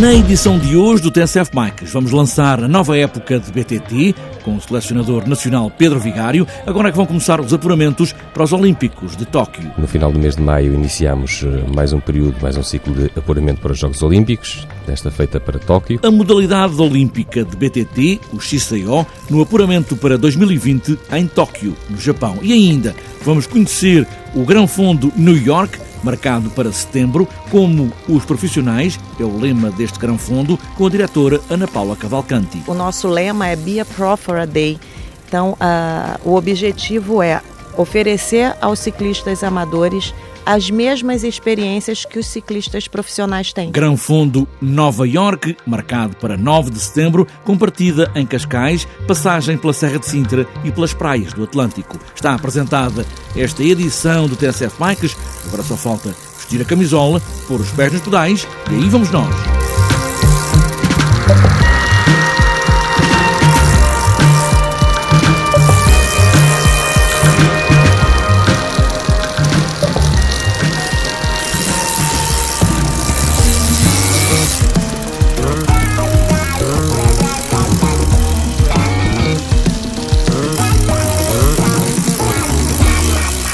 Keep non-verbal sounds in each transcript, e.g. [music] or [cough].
Na edição de hoje do TSF Bikes, vamos lançar a nova época de BTT com o selecionador nacional Pedro Vigário. Agora é que vão começar os apuramentos para os Olímpicos de Tóquio. No final do mês de maio iniciamos eh, mais um período, mais um ciclo de apuramento para os Jogos Olímpicos, desta feita para Tóquio. A modalidade olímpica de BTT, o XCO, no apuramento para 2020 em Tóquio, no Japão. E ainda vamos conhecer o Grão Fundo New York marcado para setembro, como os profissionais, é o lema deste grão fundo, com a diretora Ana Paula Cavalcanti. O nosso lema é Be a Pro for a Day. Então, uh, o objetivo é oferecer aos ciclistas amadores as mesmas experiências que os ciclistas profissionais têm. Grão Fundo Nova York, marcado para 9 de setembro, com partida em Cascais, passagem pela Serra de Sintra e pelas praias do Atlântico. Está apresentada esta edição do TSF Bikes. Agora só falta vestir a camisola, pôr os pés nos pedais e aí vamos nós.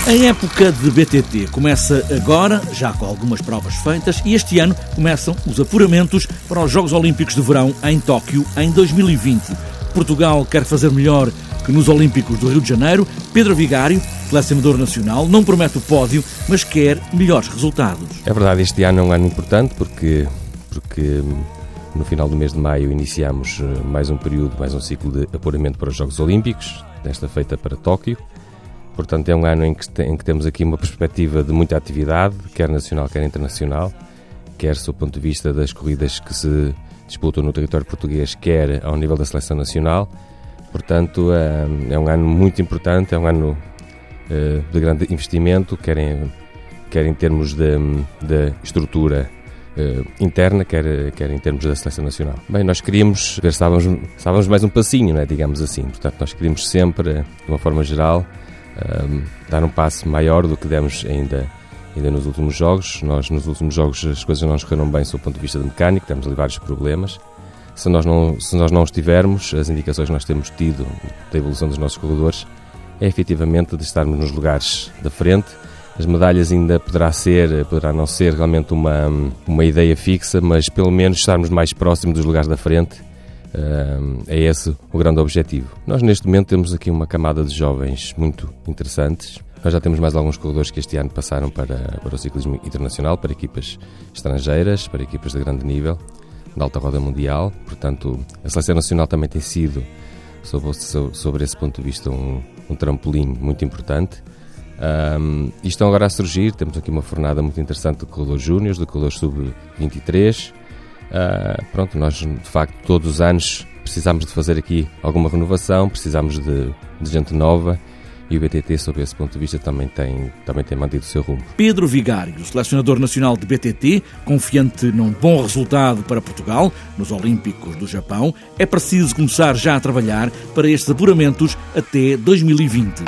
A época de BTT começa agora, já com algumas provas feitas, e este ano começam os apuramentos para os Jogos Olímpicos de Verão em Tóquio em 2020. Portugal quer fazer melhor que nos Olímpicos do Rio de Janeiro. Pedro Vigário, selecionador nacional, não promete o pódio, mas quer melhores resultados. É verdade, este ano é um ano importante porque, porque no final do mês de maio iniciamos eh, mais um período, mais um ciclo de apuramento para os Jogos Olímpicos, desta feita para Tóquio. Portanto, é um ano em que, em que temos aqui uma perspectiva de muita atividade, quer nacional, quer internacional, quer do ponto de vista das corridas que se disputam no território português, quer ao nível da seleção nacional. Portanto, é, é um ano muito importante, é um ano eh, de grande investimento, quer em, quer em termos de, de estrutura Uh, interna, quer, quer em termos da seleção nacional. Bem, nós queríamos ver se estávamos, mais um passinho, né, digamos assim. Portanto, nós queríamos sempre, de uma forma geral, dar um passo maior do que demos ainda, ainda nos últimos jogos. Nós, nos últimos jogos, as coisas não nos correram bem sob o ponto de vista de mecânico, temos ali vários problemas. Se nós, não, se nós não estivermos, as indicações que nós temos tido da evolução dos nossos corredores é efetivamente de estarmos nos lugares da frente. As medalhas ainda poderá ser, poderá não ser realmente uma, uma ideia fixa, mas pelo menos estarmos mais próximos dos lugares da frente é esse o grande objetivo. Nós, neste momento, temos aqui uma camada de jovens muito interessantes. Nós já temos mais alguns corredores que este ano passaram para, para o ciclismo internacional, para equipas estrangeiras, para equipas de grande nível, da alta roda mundial. Portanto, a seleção nacional também tem sido, sobre, sobre esse ponto de vista, um, um trampolim muito importante. Um, e estão agora a surgir, temos aqui uma fornada muito interessante de corredores júniores, de corredores sub-23, Uh, pronto, nós de facto todos os anos precisamos de fazer aqui alguma renovação, precisamos de, de gente nova e o BTT, sob esse ponto de vista, também tem, também tem mantido o seu rumo. Pedro Vigário, selecionador nacional de BTT, confiante num bom resultado para Portugal nos Olímpicos do Japão, é preciso começar já a trabalhar para estes apuramentos até 2020.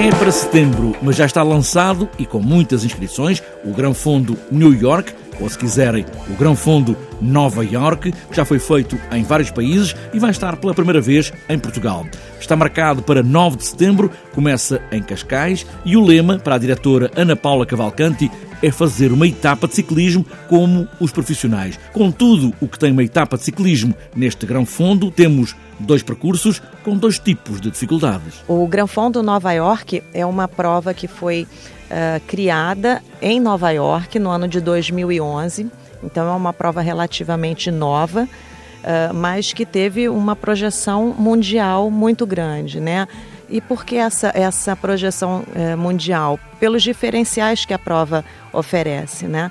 É para setembro, mas já está lançado e com muitas inscrições o Grão Fundo New York, ou se quiserem, o Grão Fundo Nova York, que já foi feito em vários países e vai estar pela primeira vez em Portugal. Está marcado para 9 de setembro, começa em Cascais e o lema para a diretora Ana Paula Cavalcanti é fazer uma etapa de ciclismo como os profissionais. Com tudo o que tem uma etapa de ciclismo neste Grão Fundo, temos dois percursos com dois tipos de dificuldades. O Gran Fondo Nova York é uma prova que foi uh, criada em Nova York no ano de 2011, então é uma prova relativamente nova, uh, mas que teve uma projeção mundial muito grande, né? E por que essa, essa projeção uh, mundial? Pelos diferenciais que a prova oferece, né?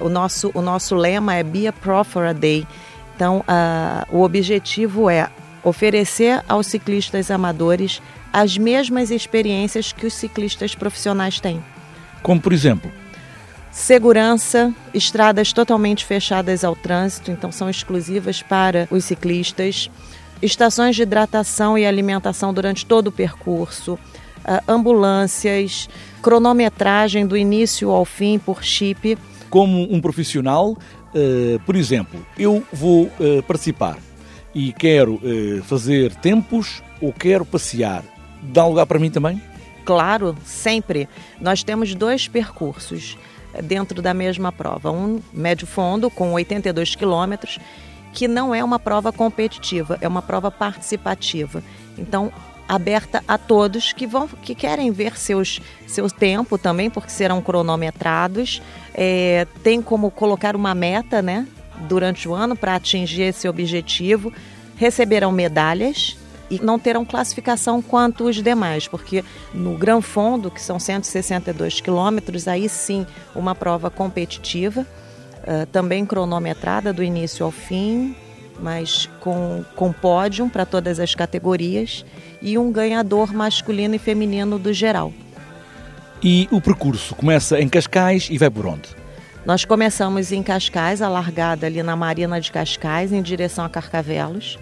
o, nosso, o nosso lema é Be a Pro for a Day. Então, o objetivo é oferecer aos ciclistas amadores as mesmas experiências que os ciclistas profissionais têm. Como, por exemplo? Segurança, estradas totalmente fechadas ao trânsito, então são exclusivas para os ciclistas. Estações de hidratação e alimentação durante todo o percurso. ambulâncias, cronometragem do início ao fim por chip. Como um profissional, uh, por exemplo, eu vou uh, participar e quero uh, fazer tempos ou quero passear, dá lugar para mim também? Claro, sempre. Nós temos dois percursos dentro da mesma prova. Um médio fundo, com 82 quilômetros, que não é uma prova competitiva, é uma prova participativa. Então, aberta a todos que vão que querem ver seus seu tempo também porque serão cronometrados. É, tem como colocar uma meta né durante o ano para atingir esse objetivo. Receberão medalhas e não terão classificação quanto os demais, porque no Gran Fondo, que são 162 quilômetros, aí sim uma prova competitiva, uh, também cronometrada do início ao fim, mas com, com pódio para todas as categorias e um ganhador masculino e feminino do geral. E o percurso começa em Cascais e vai por onde? Nós começamos em Cascais, a largada ali na Marina de Cascais, em direção a Carcavelos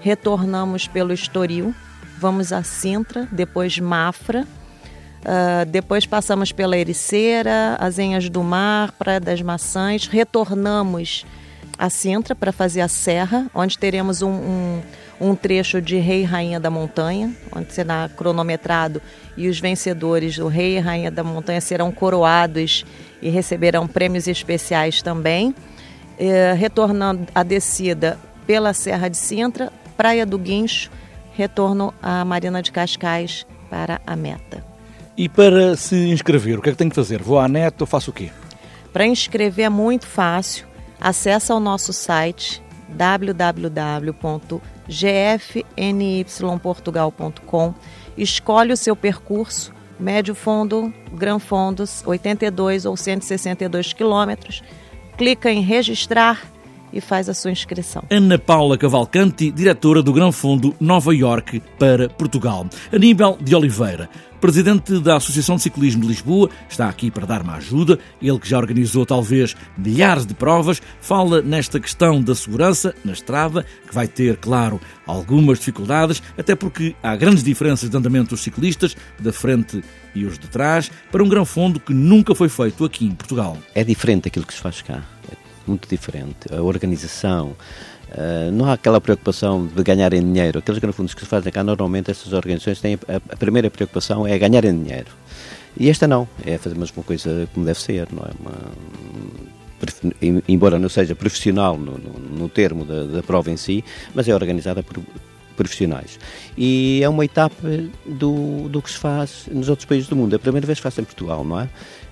retornamos pelo Estoril, vamos a Sintra, depois Mafra, uh, depois passamos pela Ericeira, Azenhas do Mar, Praia das Maçãs, retornamos a Sintra para fazer a Serra, onde teremos um, um, um, trecho de Rei e Rainha da Montanha, onde será cronometrado e os vencedores do Rei e Rainha da Montanha serão coroados e receberão prêmios especiais também. Eh, retornando a descida pela Serra de Sintra, Praia do Guincho, retorno à Marina de Cascais para a meta. E para se inscrever, o que é que tem que fazer? Vou à net ou faço o quê? Para inscrever é muito fácil. Acesse ao nosso site www.gfnyportugal.com, escolhe o seu percurso, médio fundo, gran fundos, 82 ou 162 quilômetros, clica em registrar e faz a sua inscrição. Ana Paula Cavalcanti, diretora do Grão Fundo Nova York para Portugal. Aníbal de Oliveira, presidente da Associação de Ciclismo de Lisboa, está aqui para dar uma ajuda. Ele que já organizou talvez milhares de provas, fala nesta questão da segurança na estrada, que vai ter, claro, algumas dificuldades, até porque há grandes diferenças de andamento dos ciclistas, da frente e os de trás, para um grão fundo que nunca foi feito aqui em Portugal. É diferente aquilo que se faz cá muito diferente. A organização, Uh, não há aquela preocupação de ganharem dinheiro. Aqueles fundos que se fazem cá, normalmente, essas organizações têm a, a, primeira preocupação é ganharem dinheiro. E esta não, é fazer mais uma coisa como deve ser, não é? Uma, embora não seja profissional no, no, no termo da, da, prova em si, mas é organizada por profissionais. E é uma etapa do, do que se faz nos outros países do mundo. É a primeira vez que se faz em Portugal, não é?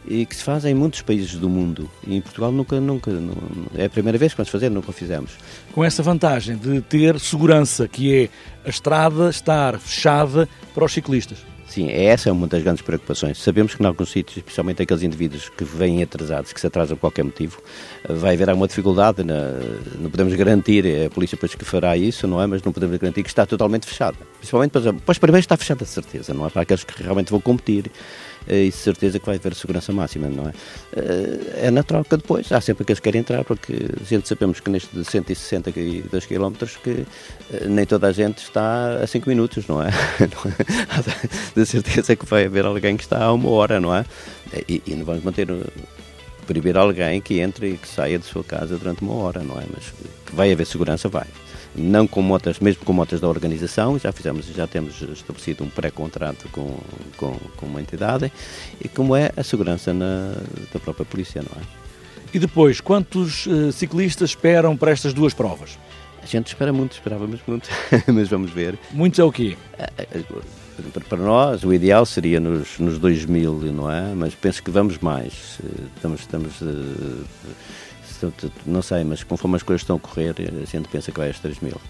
e que se faz em muitos países do mundo. E em Portugal nunca, nunca, não, é a primeira vez que vamos fazer, nunca fizemos. Com essa vantagem de ter segurança, que é a estrada estar fechada para os ciclistas. Sim, essa é uma das grandes preocupações. Sabemos que em alguns sítios, especialmente aqueles indivíduos que vêm atrasados, que se atrasam por qualquer motivo, vai haver alguma dificuldade. Na, não podemos garantir, é a polícia depois que fará isso, não é? Mas não podemos garantir que está totalmente fechada. Principalmente para, para os primeiros está fechada de certeza, não é? Para aqueles que realmente vão competir eh, e certeza que vai haver segurança máxima, não é? Eh, é na troca depois, há sempre aqueles que querem entrar, porque a gente sabemos que neste de 162 km que eh, nem toda a gente está a 5 minutos, [laughs] não é? De certeza que vai haver alguém que está a uma hora, não é? E, e não vamos manter proibir alguém que entre e que saia de sua casa durante uma hora, não é? Mas que vai haver segurança, vai não com motas, mesmo com motas da organização, já fizemos, já temos estabelecido um pré-contrato com, com, com, uma entidade, e como é a segurança na, da própria polícia, não é? E depois, quantos uh, ciclistas esperam para estas duas provas? A gente espera muito, esperávamos muito, [laughs] mas vamos ver. Muitos é o quê? Eh, eh, para nós, o ideal seria nos, nos 2000, não é? Mas penso que vamos mais. Estamos, estamos não sei, mas conforme as coisas estão a correr, a gente pensa que vai aos 3 mil.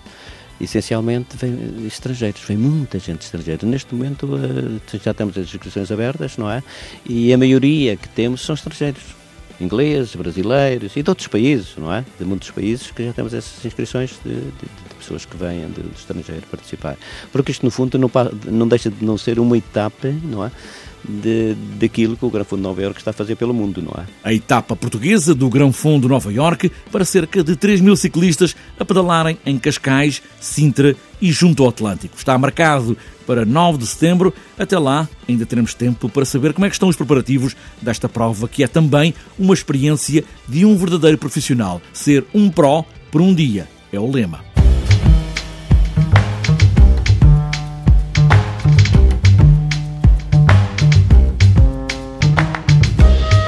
Essencialmente vem estrangeiros, vem muita gente estrangeira. Neste momento eh, já temos as inscrições abertas, não é? E a maioria que temos são estrangeiros ingleses, brasileiros e de outros países, não é? De muitos países que já temos essas inscrições de, de, de pessoas que vêm do estrangeiro participar. Porque isto, no fundo, não, não deixa de não ser uma etapa, não é? de, daquilo que o Grão Fundo Nova Iorque está a fazer pelo mundo, não é? A etapa portuguesa do Grão Fundo Nova Iorque para cerca de 3 mil ciclistas a pedalarem em Cascais, Sintra e junto ao Atlântico. Está marcado para 9 de setembro. Até lá, ainda teremos tempo para saber como é que estão os preparativos desta prova, que é também uma experiência de um verdadeiro profissional. Ser um pró por um dia é o lema.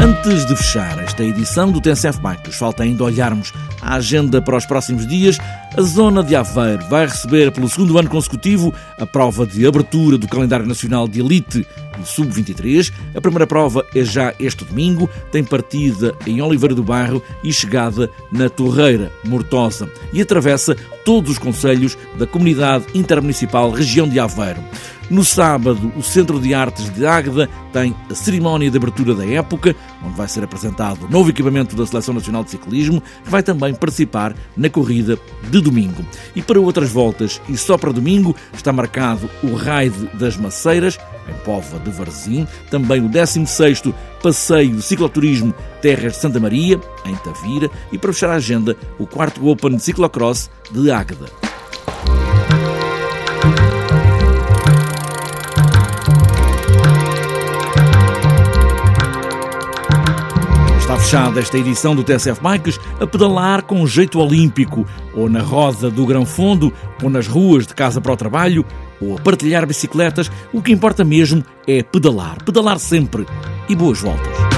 Antes de fechar esta edição do TNCF Bikes, falta ainda olharmos a agenda para os próximos dias. A zona de Aveiro vai receber pelo segundo ano consecutivo a prova de abertura do calendário nacional de elite e sub-23. A primeira prova é já este domingo, tem partida em Oliveira do Bairro e chegada na Torreira Mortosa e atravessa todos os conselhos da Comunidade Intermunicipal Região de Aveiro. No sábado, o Centro de Artes de Águeda tem a cerimónia de abertura da época, onde vai ser apresentado o novo equipamento da Seleção Nacional de Ciclismo, que vai também participar na corrida de domingo. E para outras voltas, e só para domingo, está marcado o Raid das Maceiras, em Pova de Varzim, também o 16º Passeio Cicloturismo Terras de Santa Maria, em Tavira, e para fechar a agenda, o 4 Open de Ciclocross de Águeda. Fechada esta edição do TSF Bikes a pedalar com jeito olímpico, ou na roda do Grão Fundo, ou nas ruas de casa para o trabalho, ou a partilhar bicicletas, o que importa mesmo é pedalar, pedalar sempre. E boas voltas.